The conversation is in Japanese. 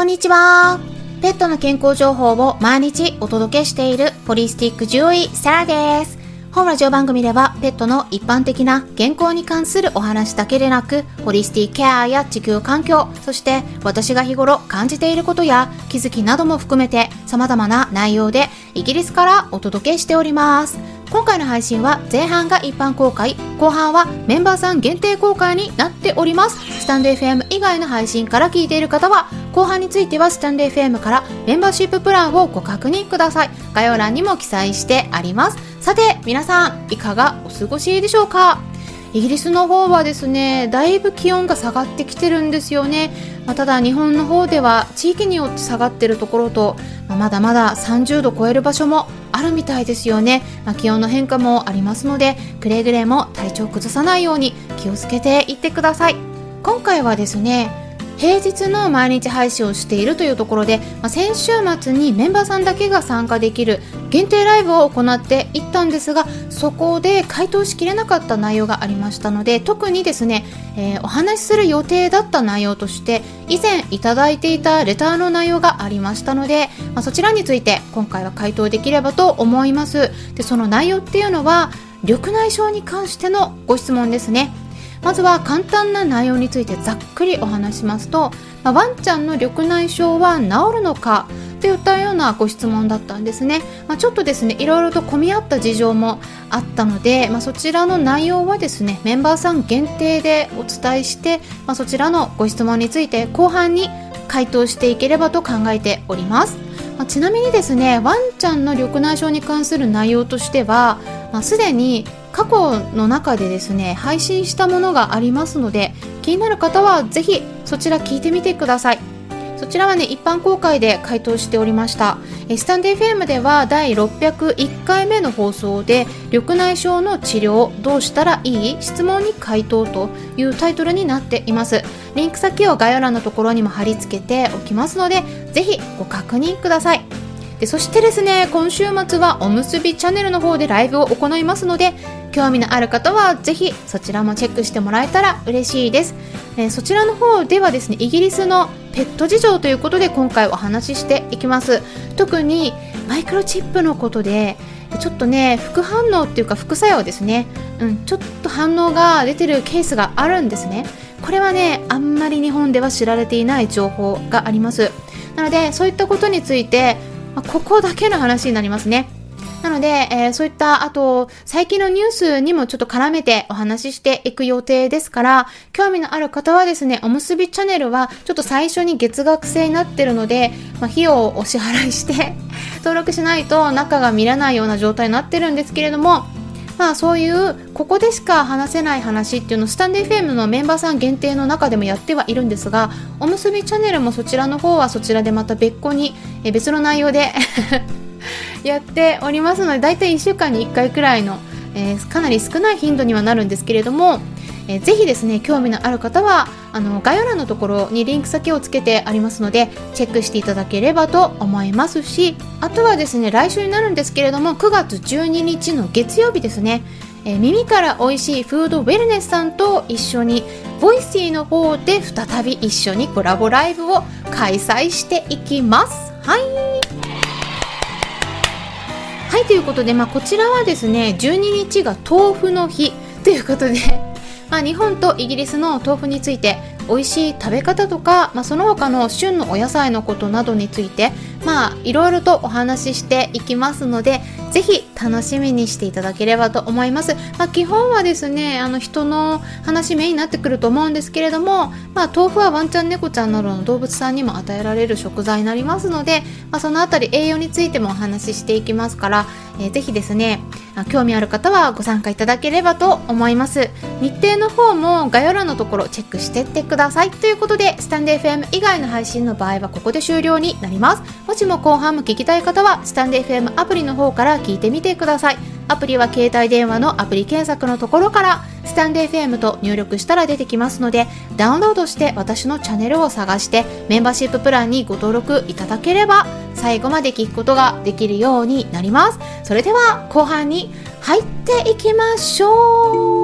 こんにちは。ペットの健康情報を毎日お届けしているホリスティック獣医サラです。本ラジオ番組ではペットの一般的な健康に関するお話だけでなく、ホリスティックケアや地球環境、そして私が日頃感じていることや気づきなども含めて様々な内容でイギリスからお届けしております。今回の配信は前半が一般公開、後半はメンバーさん限定公開になっております。スタンド FM 以外の配信から聞いている方は後半についてはスタンド FM からメンバーシッププランをご確認ください。概要欄にも記載してあります。さて、皆さん、いかがお過ごしでしょうか？イギリスの方はですね、だいぶ気温が下がってきてるんですよね。まあ、ただ日本の方では地域によって下がってるところと、まあ、まだまだ30度超える場所もあるみたいですよね。まあ、気温の変化もありますので、くれぐれも体調崩さないように気をつけていってください。今回はですね、平日の毎日配信をしているというところで、まあ、先週末にメンバーさんだけが参加できる限定ライブを行っていったんですがそこで回答しきれなかった内容がありましたので特にですね、えー、お話しする予定だった内容として以前いただいていたレターの内容がありましたので、まあ、そちらについて今回は回答できればと思います。でその内容っていうのは緑内障に関してのご質問ですね。まずは簡単な内容についてざっくりお話しますと、まあ、ワンちゃんの緑内障は治るのかといったようなご質問だったんですね、まあ、ちょっとですねいろいろと混み合った事情もあったので、まあ、そちらの内容はですねメンバーさん限定でお伝えして、まあ、そちらのご質問について後半に回答していければと考えております、ま、ちなみにですねワンちゃんの緑内障に関する内容としては、ま、すでに過去の中でですね配信したものがありますので気になる方はぜひそちら聞いてみてください。そちらはね一般公開で回答しておりました。スタンデー FM では第601回目の放送で緑内障の治療どうしたらいい？質問に回答というタイトルになっています。リンク先を概要欄のところにも貼り付けておきますのでぜひご確認ください。でそしてですね今週末はおむすびチャンネルの方でライブを行いますので興味のある方はぜひそちらもチェックしてもらえたら嬉しいです、えー、そちらの方ではですねイギリスのペット事情ということで今回お話ししていきます。特にマイクロチップのことでちょっとね副反応っていうか副作用ですね、うん、ちょっと反応が出てるケースがあるんですね。これはねあんまり日本では知られていない情報があります。なのでそういったことについてま、ここだけの話になりますね。なので、えー、そういった、あと、最近のニュースにもちょっと絡めてお話ししていく予定ですから、興味のある方はですね、おむすびチャンネルは、ちょっと最初に月額制になってるので、まあ、費用をお支払いして 登録しないと中が見れないような状態になってるんですけれども、まあそういうここでしか話せない話っていうのをスタンデー FM のメンバーさん限定の中でもやってはいるんですがおむすびチャンネルもそちらの方はそちらでまた別個に別の内容で やっておりますのでだいたい1週間に1回くらいの、えー、かなり少ない頻度にはなるんですけれどもえー、ぜひですね興味のある方はあの概要欄のところにリンク先をつけてありますのでチェックしていただければと思いますしあとはですね来週になるんですけれども9月12日の月曜日ですねえー、耳から美味しいフードウェルネスさんと一緒にボイシーの方で再び一緒にコラボライブを開催していきます。いということで、まあ、こちらはですね12日が豆腐の日 ということでまあ、日本とイギリスの豆腐について美味しい食べ方とか、まあ、その他の旬のお野菜のことなどについてまあいろいろとお話ししていきますのでぜひ楽しみにしていただければと思います。まあ、基本はですね、あの人の話メインになってくると思うんですけれども、まあ、豆腐はワンちゃん猫ちゃんなどの動物さんにも与えられる食材になりますので、まあ、そのあたり栄養についてもお話ししていきますから、えー、ぜひですね、興味ある方はご参加いただければと思います。日程の方も概要欄のところチェックしてってください。ということで、スタンデー FM 以外の配信の場合はここで終了になります。もしも後半も聞きたい方は、スタンデー FM アプリの方から聞いてみてくださいアプリは携帯電話のアプリ検索のところからスタンデー FM と入力したら出てきますのでダウンロードして私のチャンネルを探してメンバーシッププランにご登録いただければ最後まで聞くことができるようになります。それでは後半に入っていきましょう。